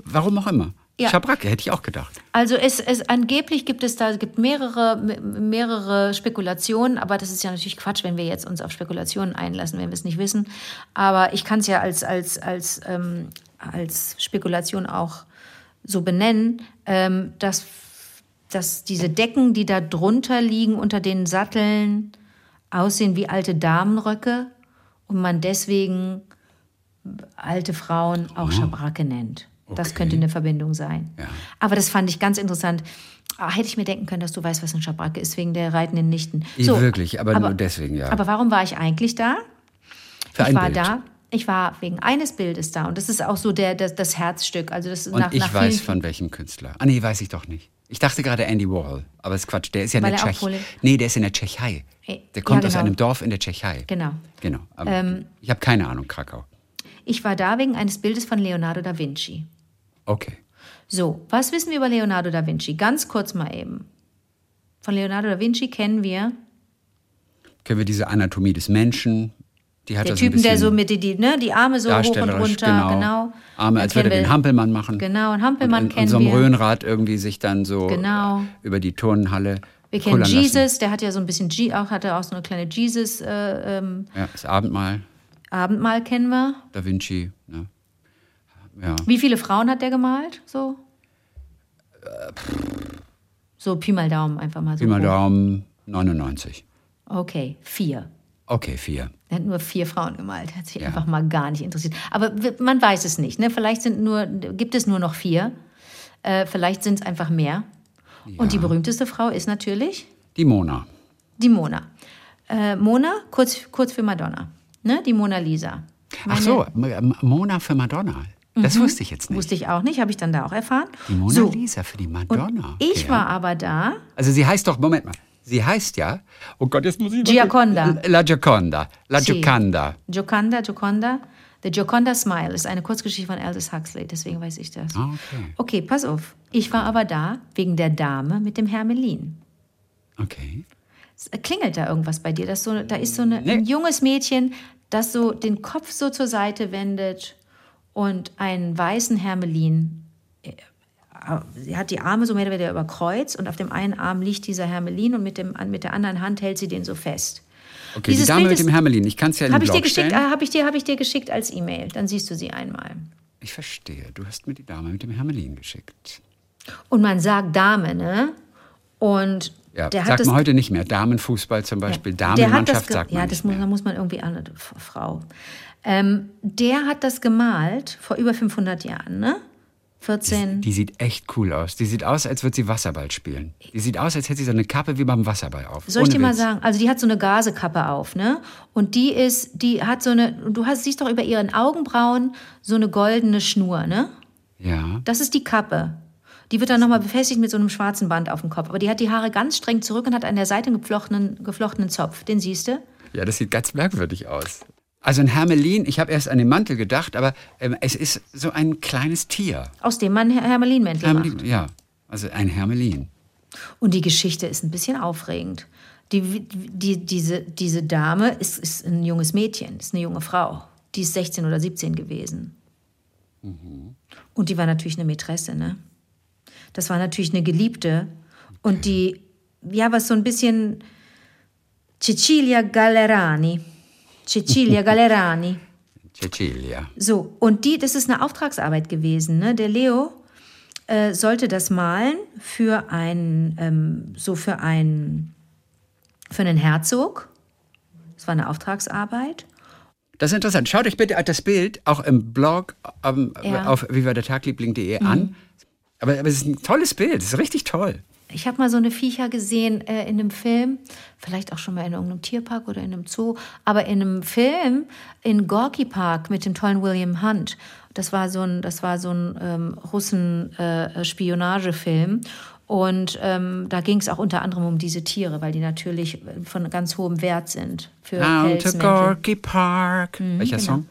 warum auch immer. Ja. Schabracke hätte ich auch gedacht. Also es, es angeblich gibt es da gibt mehrere mehrere Spekulationen, aber das ist ja natürlich Quatsch, wenn wir jetzt uns auf Spekulationen einlassen, wenn wir es nicht wissen. Aber ich kann es ja als als als ähm, als Spekulation auch so benennen, ähm, dass dass diese Decken, die da drunter liegen unter den Satteln, aussehen wie alte Damenröcke und man deswegen alte Frauen auch Schabracke nennt. Das Okay. könnte eine Verbindung sein. Ja. Aber das fand ich ganz interessant. Ah, hätte ich mir denken können, dass du weißt, was eine Schabracke ist, wegen der reitenden Nichten. Ja, wirklich, aber nur deswegen, ja. Aber warum war ich eigentlich da? Für ich ein war Bild. da. Ich war wegen eines Bildes da und das ist auch so der, das, das Herzstück. Also das Und nach, ich nach weiß vielen, von welchem Künstler. Ah, nee, weiß ich doch nicht. Ich dachte gerade Andy Warhol, aber das ist Quatsch. Der ist ja in der er Tschechei. Nee, der ist in der Tschechei. Der kommt ja, aus genau. einem Dorf in der Tschechei. Genau. Genau. Ähm, ich habe keine Ahnung, Krakau. Ich war da wegen eines Bildes von Leonardo da Vinci. Okay. So, was wissen wir über Leonardo da Vinci? Ganz kurz mal eben. Von Leonardo da Vinci kennen wir Können wir diese Anatomie des Menschen, die hat der das Typen, der so mit die, die, ne, die Arme so hoch und runter, genau. genau. Arme, als würde er den wir- Hampelmann machen. Genau, einen Hampelmann und in, kennen in so einem wir. Röhrenrad irgendwie sich dann so Genau. über die Turnhalle Wir kennen lassen. Jesus, der hat ja so ein bisschen, Je- auch, hatte auch so eine kleine Jesus, äh, ähm, Ja, das Abendmahl, Abendmahl kennen wir. Da Vinci. Ne? Ja. Wie viele Frauen hat der gemalt? So? So Pi mal Daumen, einfach mal so. Pi mal grob. Daumen, 99. Okay, vier. Okay, vier. Er hat nur vier Frauen gemalt, hat sich Ja. einfach mal gar nicht interessiert. Aber man weiß es nicht. Ne? Vielleicht sind nur, gibt es nur noch vier. Äh, vielleicht sind es einfach mehr. Und die berühmteste Frau ist natürlich Die Mona. die Mona. Äh, Mona, kurz, kurz für Madonna. Ne? Die Mona Lisa. Ach so, M- Mona für Madonna. Das wusste ich jetzt nicht. Mhm. Wusste ich auch nicht, habe ich dann da auch erfahren. Die Mona so. Lisa für die Und Madonna. ich Okay. war aber da. Also sie heißt doch, Moment mal, sie heißt ja, oh Gott, jetzt muss ich... Gioconda. La Gioconda. La. Gioconda. Gioconda, Gioconda. The Gioconda Smile ist eine Kurzgeschichte von Aldous Huxley, deswegen weiß ich das. Ah, okay. Okay, pass auf. Ich war aber da wegen der Dame mit dem Hermelin. Okay. Es klingelt da irgendwas bei dir? Das so, da ist so eine, Nee. ein junges Mädchen, das so den Kopf so zur Seite wendet und einen weißen Hermelin. Sie hat die Arme so mehr oder weniger überkreuzt und auf dem einen Arm liegt dieser Hermelin und mit, dem, mit der anderen Hand hält sie den so fest. Okay, Dieses die Dame Bild mit dem Hermelin. Ich kann es ja in den Habe ich, dir Blog äh, hab ich, dir, hab ich dir geschickt als E-Mail. Dann siehst du sie einmal. Ich verstehe. Du hast mir die Dame mit dem Hermelin geschickt. Und man sagt Dame, ne? Und Ja, der sagt man heute nicht mehr. Damenfußball zum Beispiel. Das Damenmannschaft sagt man Ja, nicht das muss, mehr. da muss man irgendwie an Frau. Ähm, der hat das gemalt vor über 500 Jahren, ne? 14. Die sieht echt cool aus. Die sieht aus, als würde sie Wasserball spielen. Die sieht aus, als hätte sie so eine Kappe wie beim Wasserball auf. Soll ich Ohne dir mal Witz. sagen? Also die hat so eine Gasekappe auf, ne? Und die ist, die hat so eine, du hast, siehst doch über ihren Augenbrauen so eine goldene Schnur, ne? Ja. Das ist die Kappe. Die wird dann nochmal befestigt mit so einem schwarzen Band auf dem Kopf. Aber die hat die Haare ganz streng zurück und hat an der Seite einen geflochtenen, geflochtenen Zopf. Den siehst du? Ja, das sieht ganz merkwürdig aus. Also ein Hermelin, ich habe erst an den Mantel gedacht, aber ähm, es ist so ein kleines Tier. Aus dem man Her- Hermelinmäntel macht. Hermelin, ja, also ein Hermelin. Und die Geschichte ist ein bisschen aufregend. Die, die, diese, diese Dame ist, ist ein junges Mädchen, ist eine junge Frau. Die ist 16 oder 17 gewesen. Und die war natürlich eine Mätresse, ne? Das war natürlich eine Geliebte. Und die, ja, was so ein bisschen Cecilia Gallerani. Cecilia Gallerani. Cecilia. So, und die, das ist eine Auftragsarbeit gewesen. Ne? Der Leo äh, sollte das malen für einen, ähm, so für einen, für einen Herzog. Das war eine Auftragsarbeit. Das ist interessant. Schaut euch bitte das Bild auch im Blog ähm, Ja. auf vivadertagliebling.de an. Aber, aber es ist ein tolles Bild. Es ist richtig toll. Ich habe mal so eine Viecher gesehen äh, in einem Film, vielleicht auch schon mal in irgendeinem Tierpark oder in einem Zoo, aber in einem Film in Gorky Park mit dem tollen William Hunt. Das war so ein, das war so ein ähm, Russen-Spionagefilm. und ähm, da ging es auch unter anderem um diese Tiere, weil die natürlich von ganz hohem Wert sind für Down to. Gorky Park. Welcher genau. Song?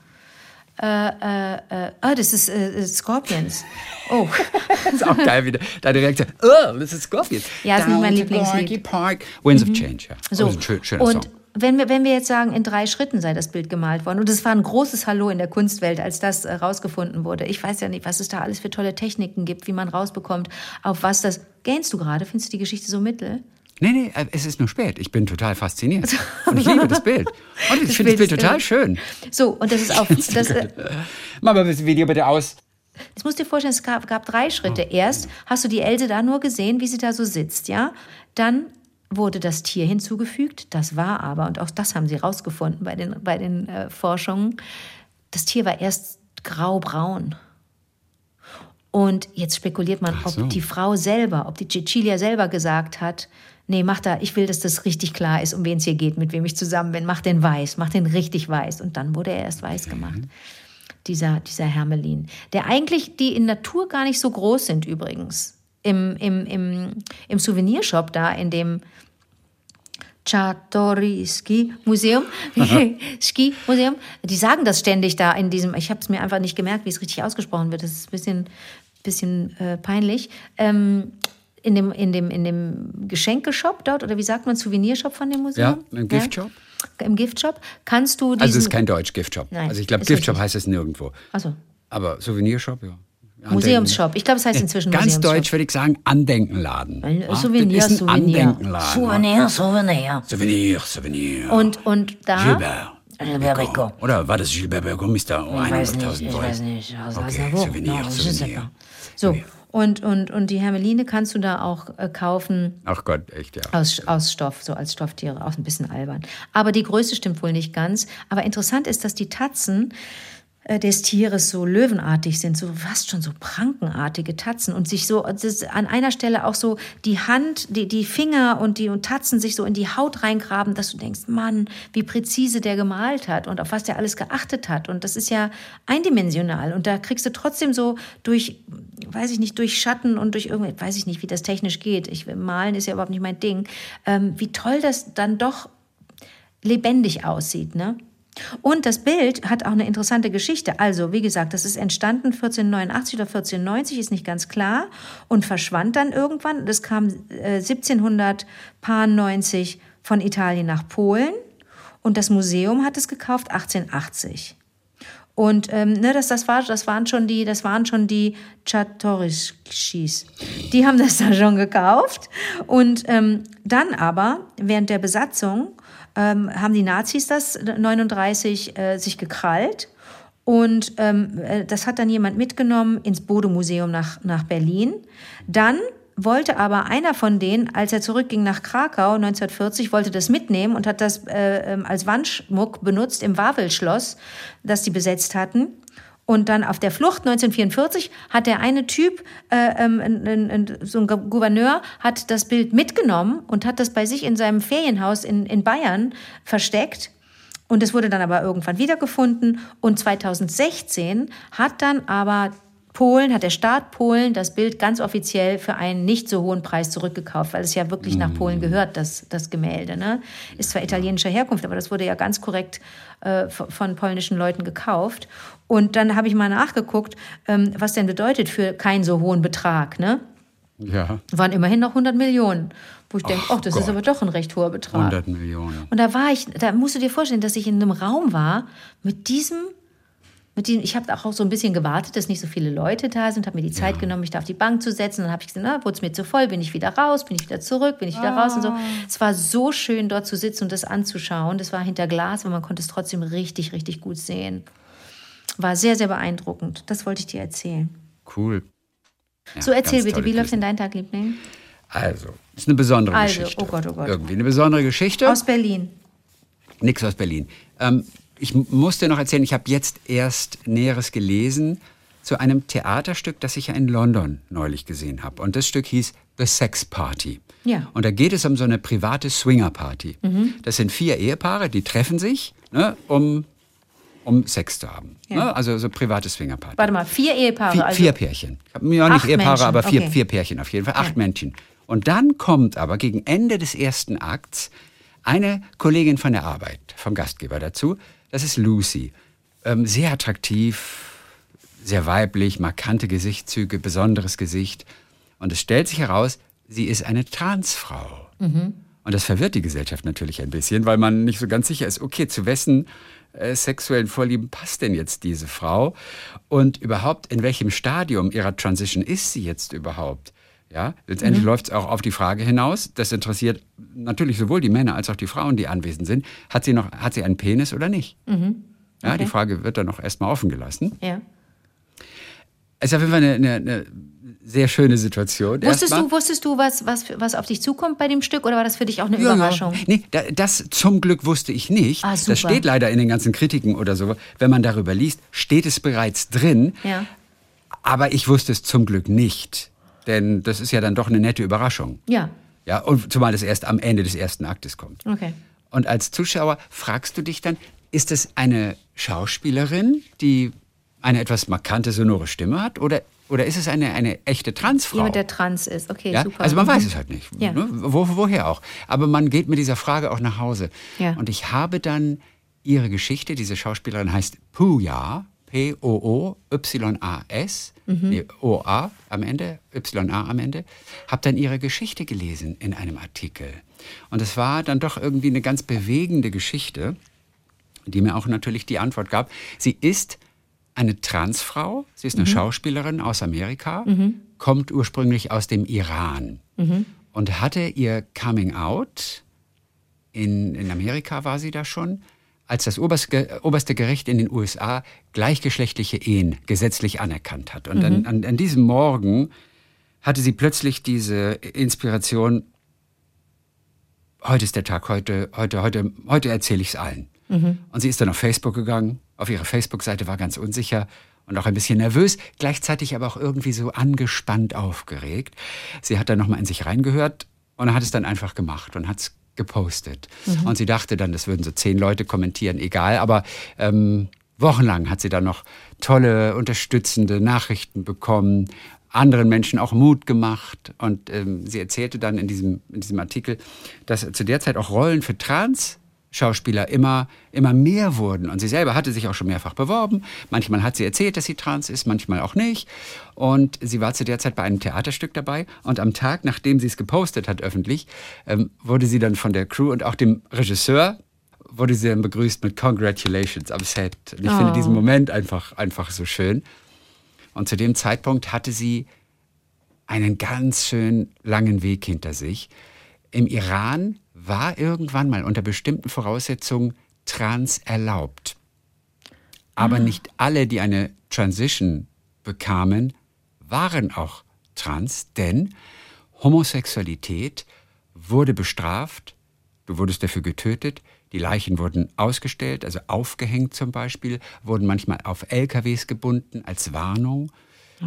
Ah, das ist äh, Scorpions. [LAUGHS] Oh. Das ist auch geil wieder. Deine Reaktion. Oh, das ist Scorpion. Ja, ist nicht mein Lieblingslied. Park. Winds of Change, ja. So, das ist ein schön, schöner und Song. wenn wir, wenn wir jetzt sagen, in drei Schritten sei das Bild gemalt worden, und es war ein großes Hallo in der Kunstwelt, als das äh, rausgefunden wurde. Ich weiß ja nicht, was es da alles für tolle Techniken gibt, wie man rausbekommt, auf was das. Gähnst du gerade? Findest du die Geschichte so mittel? Nee, nee, äh, es ist nur spät. Ich bin total fasziniert. Und ich liebe das Bild. [LAUGHS] Und ich finde das Bild total schön. So, und das ist [LAUGHS] auf. Das, äh, Mach mal das Video bitte aus. Das musst du dir vorstellen, es gab, gab drei Schritte. Oh. Erst hast du die Else da nur gesehen, wie sie da so sitzt, ja? Dann wurde das Tier hinzugefügt. Das war aber, und auch das haben sie rausgefunden bei den, bei den äh, Forschungen, das Tier war erst graubraun. Und jetzt spekuliert man, so. ob die Frau selber, ob die Cecilia selber gesagt hat, nee, mach da, ich will, dass das richtig klar ist, um wen es hier geht, mit wem ich zusammen bin. Mach den weiß, mach den richtig weiß. Und dann wurde er erst weiß gemacht dieser, dieser Hermelin, der eigentlich die in Natur gar nicht so groß sind übrigens. Im, im, im, im Souvenirshop da, in dem Czartoryski Museum, [LAUGHS] Ski Museum, die sagen das ständig da in diesem, ich habe es mir einfach nicht gemerkt, wie es richtig ausgesprochen wird, das ist ein bisschen, bisschen äh, peinlich. Ähm, in dem, in, dem, in dem Geschenkeshop dort, oder wie sagt man, Souvenirshop von dem Museum? Ja, im Giftshop. Im Giftshop kannst du diesen... Also es ist kein Deutsch, Giftshop. Nein, also ich glaube, Giftshop heißt es nirgendwo. Achso, Aber Souvenirshop, ja. Andenken. Museumsshop. Ich glaube, es heißt inzwischen Ganz Museumsshop. deutsch würde ich sagen, Andenkenladen. Ja, Souvenir, das ist ein Souvenir. Andenkenladen. Souvenir, Souvenir. Souvenir, Souvenir. Und, und da. Gilbert. Gilbert Rico. Oder war das Gilbert Bergo, Mr. Oh, Ich weiß nicht, 100.000 ich weiß nicht. Also, Okay? Souvenir, je sais Souvenir. Und, und, und die Hermeline kannst du da auch äh, kaufen Ach Gott, echt, ja. aus, aus Stoff, so als Stofftiere, auch ein bisschen albern. Aber die Größe stimmt wohl nicht ganz. Aber interessant ist, dass die Tatzen des Tieres so löwenartig sind, so fast schon so prankenartige Tatzen und sich so an einer Stelle auch so die Hand, die, die Finger und die und Tatzen sich so in die Haut reingraben, dass du denkst, Mann, wie präzise der gemalt hat und auf was der alles geachtet hat. Und das ist ja eindimensional. Und da kriegst du trotzdem so durch, weiß ich nicht, durch Schatten und durch irgendwie, weiß ich nicht, wie das technisch geht. Ich malen ist ja überhaupt nicht mein Ding. Ähm, wie toll das dann doch lebendig aussieht, ne? Und das Bild hat auch eine interessante Geschichte. Also, wie gesagt, das ist entstanden 1489 oder 1490, ist nicht ganz klar, und verschwand dann irgendwann. Das kam äh, 1790 von Italien nach Polen und das Museum hat es gekauft 1880. Und ähm, ne, das, das, war, das waren schon die, das waren schon die Czartoryskis. Die haben das [LAUGHS] da schon gekauft. Und ähm, dann aber, während der Besatzung, ähm, haben die Nazis das 39 äh, sich gekrallt. Und ähm, äh, das hat dann jemand mitgenommen ins Bode-Museum nach, nach Berlin. Dann wollte aber einer von denen, als er zurückging nach Krakau 1940, wollte das mitnehmen und hat das äh, ähm, als Wandschmuck benutzt im Wawelschloss, das die besetzt hatten. Und dann auf der Flucht 1944 hat der eine Typ, äh, ähm, so ein Gouverneur, hat das Bild mitgenommen und hat das bei sich in seinem Ferienhaus in, in Bayern versteckt. Und es wurde dann aber irgendwann wiedergefunden. Und 2016 hat dann aber Polen, hat der Staat Polen das Bild ganz offiziell für einen nicht so hohen Preis zurückgekauft, weil es ja wirklich nach Polen mm. gehört, das, das Gemälde. Ne? Ist zwar italienischer Herkunft, aber das wurde ja ganz korrekt äh, von polnischen Leuten gekauft. Und dann habe ich mal nachgeguckt, ähm, was denn bedeutet für keinen so hohen Betrag. Ne? Ja. Waren immerhin noch 100 Millionen. Wo ich denke, ach, das Gott. ist aber doch ein recht hoher Betrag. 100 Millionen. Und da war ich, da musst du dir vorstellen, dass ich in einem Raum war mit diesem mit denen, ich habe auch so ein bisschen gewartet, dass nicht so viele Leute da sind, habe mir die Zeit ja. genommen, mich da auf die Bank zu setzen. Dann habe ich gesagt, na, wurde es mir zu voll, bin ich wieder raus, bin ich wieder zurück, bin ich wieder ah. raus und so. Ah. Es war so schön, dort zu sitzen und das anzuschauen. Das war hinter Glas, aber man konnte es trotzdem richtig, richtig gut sehen. War sehr, sehr beeindruckend. Das wollte ich dir erzählen. Cool. Ja, so erzähl bitte, wie läuft denn dein Tag, Liebling? Also, ist eine besondere also, Geschichte. Oh Gott, oh Gott. Irgendwie eine besondere Geschichte. Aus Berlin. Nix aus Berlin. Ähm, ich muss dir noch erzählen, ich habe jetzt erst Näheres gelesen zu einem Theaterstück, das ich ja in London neulich gesehen habe. Und das Stück hieß The Sex Party. Ja. Und da geht es um so eine private Swinger-Party. Mhm. Das sind vier Ehepaare, die treffen sich, ne, um, um Sex zu haben. Ja. Ne? Also so private Swinger-Party. Warte mal, vier Ehepaare? Vier, also vier Pärchen. Ja, nicht Ehepaare, Menschen. aber vier, okay. vier Pärchen auf jeden Fall. Acht ja. Männchen. Und dann kommt aber gegen Ende des ersten Akts eine Kollegin von der Arbeit, vom Gastgeber dazu, das ist Lucy. Ähm, sehr attraktiv, sehr weiblich, markante Gesichtszüge, besonderes Gesicht. Und es stellt sich heraus, sie ist eine Transfrau. Mhm. Und das verwirrt die Gesellschaft natürlich ein bisschen, weil man nicht so ganz sicher ist, okay, zu wessen äh, sexuellen Vorlieben passt denn jetzt diese Frau? Und überhaupt, in welchem Stadium ihrer Transition ist sie jetzt überhaupt? Ja, letztendlich mhm. läuft es auch auf die Frage hinaus. Das interessiert natürlich sowohl die Männer als auch die Frauen, die anwesend sind. Hat sie noch, hat sie einen Penis oder nicht? Mhm. Okay. Ja, die Frage wird dann noch erstmal offen gelassen. Ja. Es ist auf jeden Fall eine, eine, eine sehr schöne Situation. Wusstest du, wusstest du, was, was, was auf dich zukommt bei dem Stück oder war das für dich auch eine ja, Überraschung? Ja. Nee, das zum Glück wusste ich nicht. Ah. Das steht leider in den ganzen Kritiken oder so. Wenn man darüber liest, steht es bereits drin. Ja. Aber ich wusste es zum Glück nicht. Denn das ist ja dann doch eine nette Überraschung. Ja. Ja, und zumal es erst am Ende des ersten Aktes kommt. Okay. Und als Zuschauer fragst du dich dann, ist es eine Schauspielerin, die eine etwas markante, sonore Stimme hat? Oder, oder ist es eine, eine echte Transfrau? Jemand, der trans ist. Okay, ja? super. Also man weiß es halt nicht. Ja. Ne? Wo, woher auch. Aber man geht mit dieser Frage auch nach Hause. Ja. Und ich habe dann ihre Geschichte, diese Schauspielerin heißt Pooja, P-O-O-Y-A-S, mhm. nee, O-A am Ende, Y-A am Ende, habe dann ihre Geschichte gelesen in einem Artikel. Und es war dann doch irgendwie eine ganz bewegende Geschichte, die mir auch natürlich die Antwort gab. Sie ist eine Transfrau, sie ist eine mhm. Schauspielerin aus Amerika, mhm. kommt ursprünglich aus dem Iran mhm. und hatte ihr Coming Out, in, in Amerika war sie da schon, als das oberste Gericht in den USA gleichgeschlechtliche Ehen gesetzlich anerkannt hat. Und mhm. an, an, an diesem Morgen hatte sie plötzlich diese Inspiration, heute ist der Tag, heute, heute, heute, heute erzähle ich es allen. Und sie ist dann auf Facebook gegangen, auf ihre Facebook-Seite war ganz unsicher und auch ein bisschen nervös, gleichzeitig aber auch irgendwie so angespannt aufgeregt. Sie hat dann nochmal in sich reingehört und hat es dann einfach gemacht und hat es gepostet. Und sie dachte dann, das würden so zehn Leute kommentieren, egal, aber ähm, wochenlang hat sie dann noch tolle, unterstützende Nachrichten bekommen, anderen Menschen auch Mut gemacht. Und ähm, sie erzählte dann in diesem, in diesem Artikel, dass zu der Zeit auch Rollen für Trans Schauspieler immer, immer mehr wurden. Und sie selber hatte sich auch schon mehrfach beworben. Manchmal hat sie erzählt, dass sie trans ist, manchmal auch nicht. Und sie war zu der Zeit bei einem Theaterstück dabei. Und am Tag, nachdem sie es gepostet hat öffentlich, ähm, wurde sie dann von der Crew und auch dem Regisseur wurde sie dann begrüßt mit Congratulations am Set. Und ich finde diesen Moment einfach, einfach so schön. Und zu dem Zeitpunkt hatte sie einen ganz schön langen Weg hinter sich. Im Iran war irgendwann mal unter bestimmten Voraussetzungen trans erlaubt. Aber nicht alle, die eine Transition bekamen, waren auch trans, denn Homosexualität wurde bestraft, du wurdest dafür getötet, die Leichen wurden ausgestellt, also aufgehängt zum Beispiel, wurden manchmal auf LKWs gebunden als Warnung.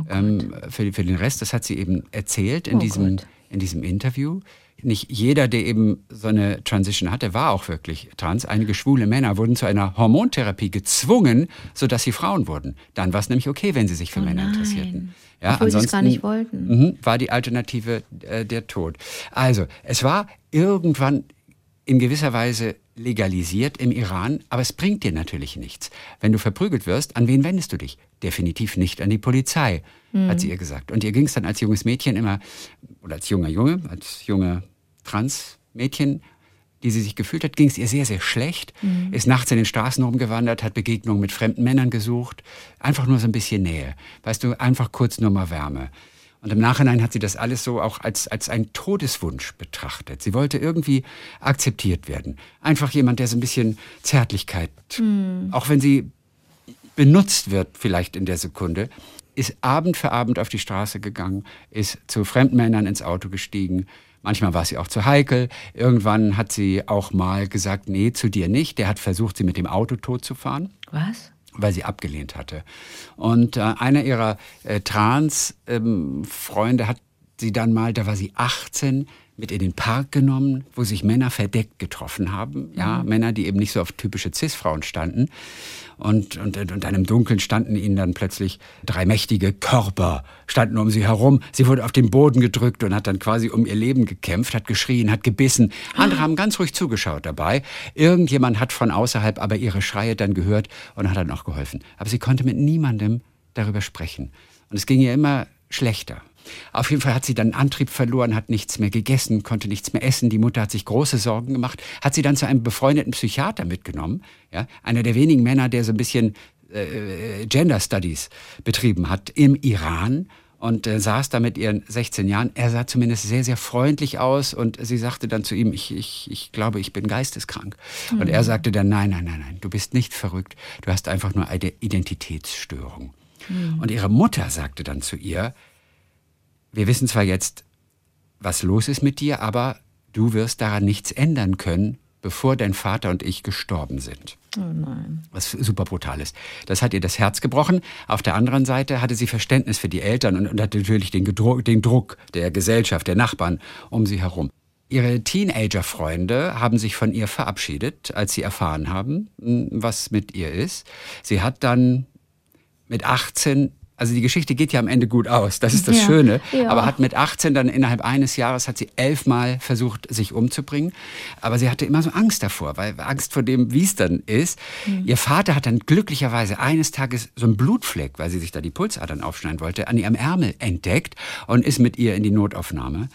ähm, für, für den Rest, das hat sie eben erzählt in, Oh diesem, Gott. in diesem Interview. Nicht jeder, der eben so eine Transition hatte, war auch wirklich trans. Einige schwule Männer wurden zu einer Hormontherapie gezwungen, sodass sie Frauen wurden. Dann war es nämlich okay, wenn sie sich für Männer Oh nein. interessierten. Ja, Obwohl sie es gar nicht wollten. Mhm, war die Alternative äh, der Tod. Also, es war irgendwann in gewisser Weise legalisiert im Iran, aber es bringt dir natürlich nichts. Wenn du verprügelt wirst, an wen wendest du dich? Definitiv nicht an die Polizei, hat sie ihr gesagt. Und ihr ging es dann als junges Mädchen immer, oder als junger Junge, als junge Trans-Mädchen, die sie sich gefühlt hat, ging es ihr sehr, sehr schlecht. Ist nachts in den Straßen rumgewandert, hat Begegnungen mit fremden Männern gesucht. Einfach nur so ein bisschen Nähe. Weißt du, einfach kurz nur mal Wärme. Und im Nachhinein hat sie das alles so auch als, als einen Todeswunsch betrachtet. Sie wollte irgendwie akzeptiert werden. Einfach jemand, der so ein bisschen Zärtlichkeit, auch wenn sie benutzt wird vielleicht in der Sekunde, ist Abend für Abend auf die Straße gegangen, ist zu Fremdmännern ins Auto gestiegen. Manchmal war sie auch zu heikel. Irgendwann hat sie auch mal gesagt, nee, zu dir nicht. Der hat versucht, sie mit dem Auto totzufahren Was? weil sie abgelehnt hatte. Und äh, einer ihrer äh, Trans-Freunde hat sie dann mal, da war sie 18, mit in den Park genommen, wo sich Männer verdeckt getroffen haben. Ja, Männer, die eben nicht so auf typische Cis-Frauen standen. Und, und, und dann im Dunkeln standen ihnen dann plötzlich drei mächtige Körper, standen um sie herum. Sie wurde auf den Boden gedrückt und hat dann quasi um ihr Leben gekämpft, hat geschrien, hat gebissen. Andere haben ganz ruhig zugeschaut dabei. Irgendjemand hat von außerhalb aber ihre Schreie dann gehört und hat dann auch geholfen. Aber sie konnte mit niemandem darüber sprechen. Und es ging ihr immer schlechter. Auf jeden Fall hat sie dann Antrieb verloren, hat nichts mehr gegessen, konnte nichts mehr essen. Die Mutter hat sich große Sorgen gemacht, hat sie dann zu einem befreundeten Psychiater mitgenommen. Ja, einer der wenigen Männer, der so ein bisschen äh, Gender Studies betrieben hat im Iran und äh, saß da mit ihren 16 Jahren. Er sah zumindest sehr, sehr freundlich aus und sie sagte dann zu ihm, ich, ich, ich glaube, ich bin geisteskrank. Und er sagte dann, nein, nein, nein, nein, du bist nicht verrückt, du hast einfach nur eine Identitätsstörung. Und ihre Mutter sagte dann zu ihr, wir wissen zwar jetzt, was los ist mit dir, aber du wirst daran nichts ändern können, bevor dein Vater und ich gestorben sind. Oh nein. Was super brutal ist. Das hat ihr das Herz gebrochen. Auf der anderen Seite hatte sie Verständnis für die Eltern und, und hatte natürlich den, den Druck der Gesellschaft, der Nachbarn um sie herum. Ihre Teenager-Freunde haben sich von ihr verabschiedet, als sie erfahren haben, mh, was mit ihr ist. Sie hat dann mit 18, also die Geschichte geht ja am Ende gut aus, das ist das Ja, Schöne, ja. aber hat mit 18 dann innerhalb eines Jahres hat sie elfmal versucht, sich umzubringen. Aber sie hatte immer so Angst davor, weil Angst vor dem, wie es dann ist. Ihr Vater hat dann glücklicherweise eines Tages so einen Blutfleck, weil sie sich da die Pulsadern aufschneiden wollte, an ihrem Ärmel entdeckt und ist mit ihr in die Notaufnahme.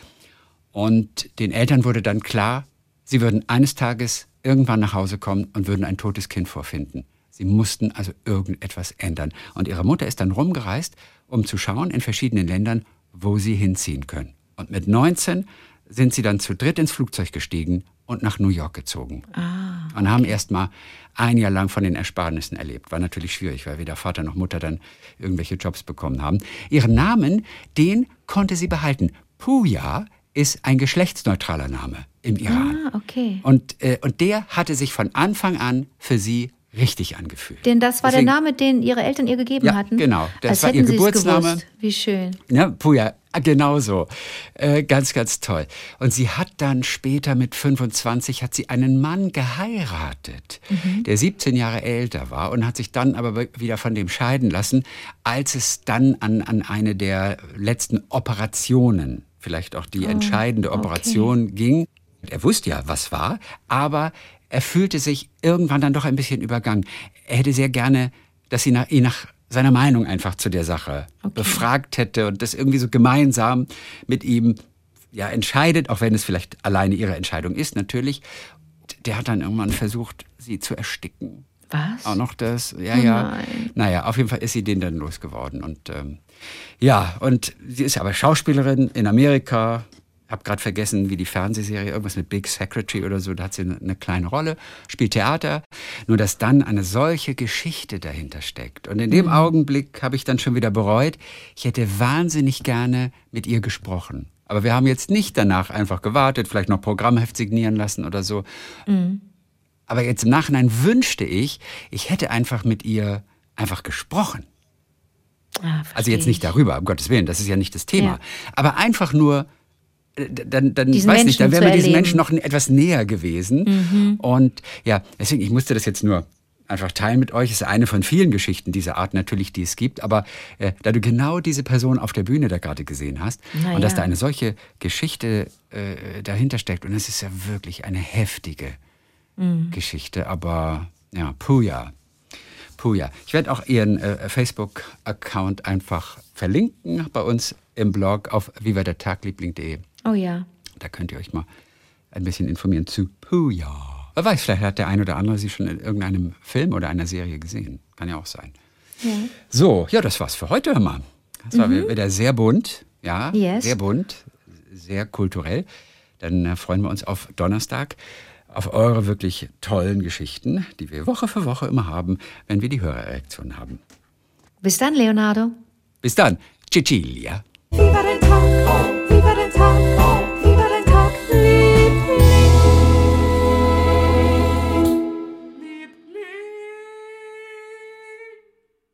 Und den Eltern wurde dann klar, sie würden eines Tages irgendwann nach Hause kommen und würden ein totes Kind vorfinden. Sie mussten also irgendetwas ändern. Und ihre Mutter ist dann rumgereist, um zu schauen in verschiedenen Ländern, wo sie hinziehen können. Und mit 19 sind sie dann zu dritt ins Flugzeug gestiegen und nach New York gezogen. Und haben erst mal ein Jahr lang von den Ersparnissen erlebt. War natürlich schwierig, weil weder Vater noch Mutter dann irgendwelche Jobs bekommen haben. Ihren Namen, den konnte sie behalten. Puja ist ein geschlechtsneutraler Name im Iran. Ah, okay. Und, äh, und der hatte sich von Anfang an für sie richtig angefühlt. Denn das war Deswegen- der Name, den ihre Eltern ihr gegeben Ja, hatten? genau. Das Als war hätten ihr Geburtsname. gewusst. Wie schön. Ja, Puja, genau so. Äh, ganz, ganz toll. Und sie hat dann später mit 25 hat sie einen Mann geheiratet, der 17 Jahre älter war und hat sich dann aber wieder von dem scheiden lassen, als es dann an, an eine der letzten Operationen, vielleicht auch die entscheidende Operation ging. Er wusste ja, was war, aber er fühlte sich irgendwann dann doch ein bisschen übergangen. Er hätte sehr gerne, dass sie nach, ihn nach seiner Meinung einfach zu der Sache befragt hätte und das irgendwie so gemeinsam mit ihm ja entscheidet, auch wenn es vielleicht alleine ihre Entscheidung ist, natürlich. Der hat dann irgendwann versucht, sie zu ersticken. Was? Auch noch das, ja, ja. nein. Naja, auf jeden Fall ist sie den dann losgeworden. Und ähm, ja, und sie ist aber Schauspielerin in Amerika. Hab gerade vergessen, wie die Fernsehserie, irgendwas mit Big Secretary oder so, da hat sie eine, eine kleine Rolle, spielt Theater. Nur, dass dann eine solche Geschichte dahinter steckt. Und in dem Augenblick habe ich dann schon wieder bereut, ich hätte wahnsinnig gerne mit ihr gesprochen. Aber wir haben jetzt nicht danach einfach gewartet, vielleicht noch Programmheft signieren lassen oder so. Aber jetzt im Nachhinein wünschte ich, ich hätte einfach mit ihr einfach gesprochen. Ah, Also jetzt nicht ich. darüber, um Gottes Willen, das ist ja nicht das Thema. Ja. Aber einfach nur, dann, dann Diesen weiß nicht, dann Menschen wären wir diesen erleben. Menschen noch etwas näher gewesen. Und ja, deswegen, ich musste das jetzt nur einfach teilen mit euch. Es ist eine von vielen Geschichten dieser Art natürlich, die es gibt. Aber äh, da du genau diese Person auf der Bühne da gerade gesehen hast Na und dass da eine solche Geschichte äh, dahinter steckt, und es ist ja wirklich eine heftige Mhm. Geschichte, aber ja, Puja. Puja. Ich werde auch Ihren äh, Facebook-Account einfach verlinken bei uns im Blog auf vivadertagliebling.de. Oh ja. Da könnt ihr euch mal ein bisschen informieren zu Puja. Wer weiß, vielleicht hat der ein oder andere sie schon in irgendeinem Film oder einer Serie gesehen. Kann ja auch sein. So, ja, das war's für heute, hör mal. Das war wieder sehr bunt, ja, Yes. sehr bunt, sehr kulturell. Dann äh, freuen wir uns auf Donnerstag, auf eure wirklich tollen Geschichten, die wir Woche für Woche immer haben, wenn wir die Hörerreaktion haben. Bis dann, Leonardo. Bis dann, Cecilia. Viva la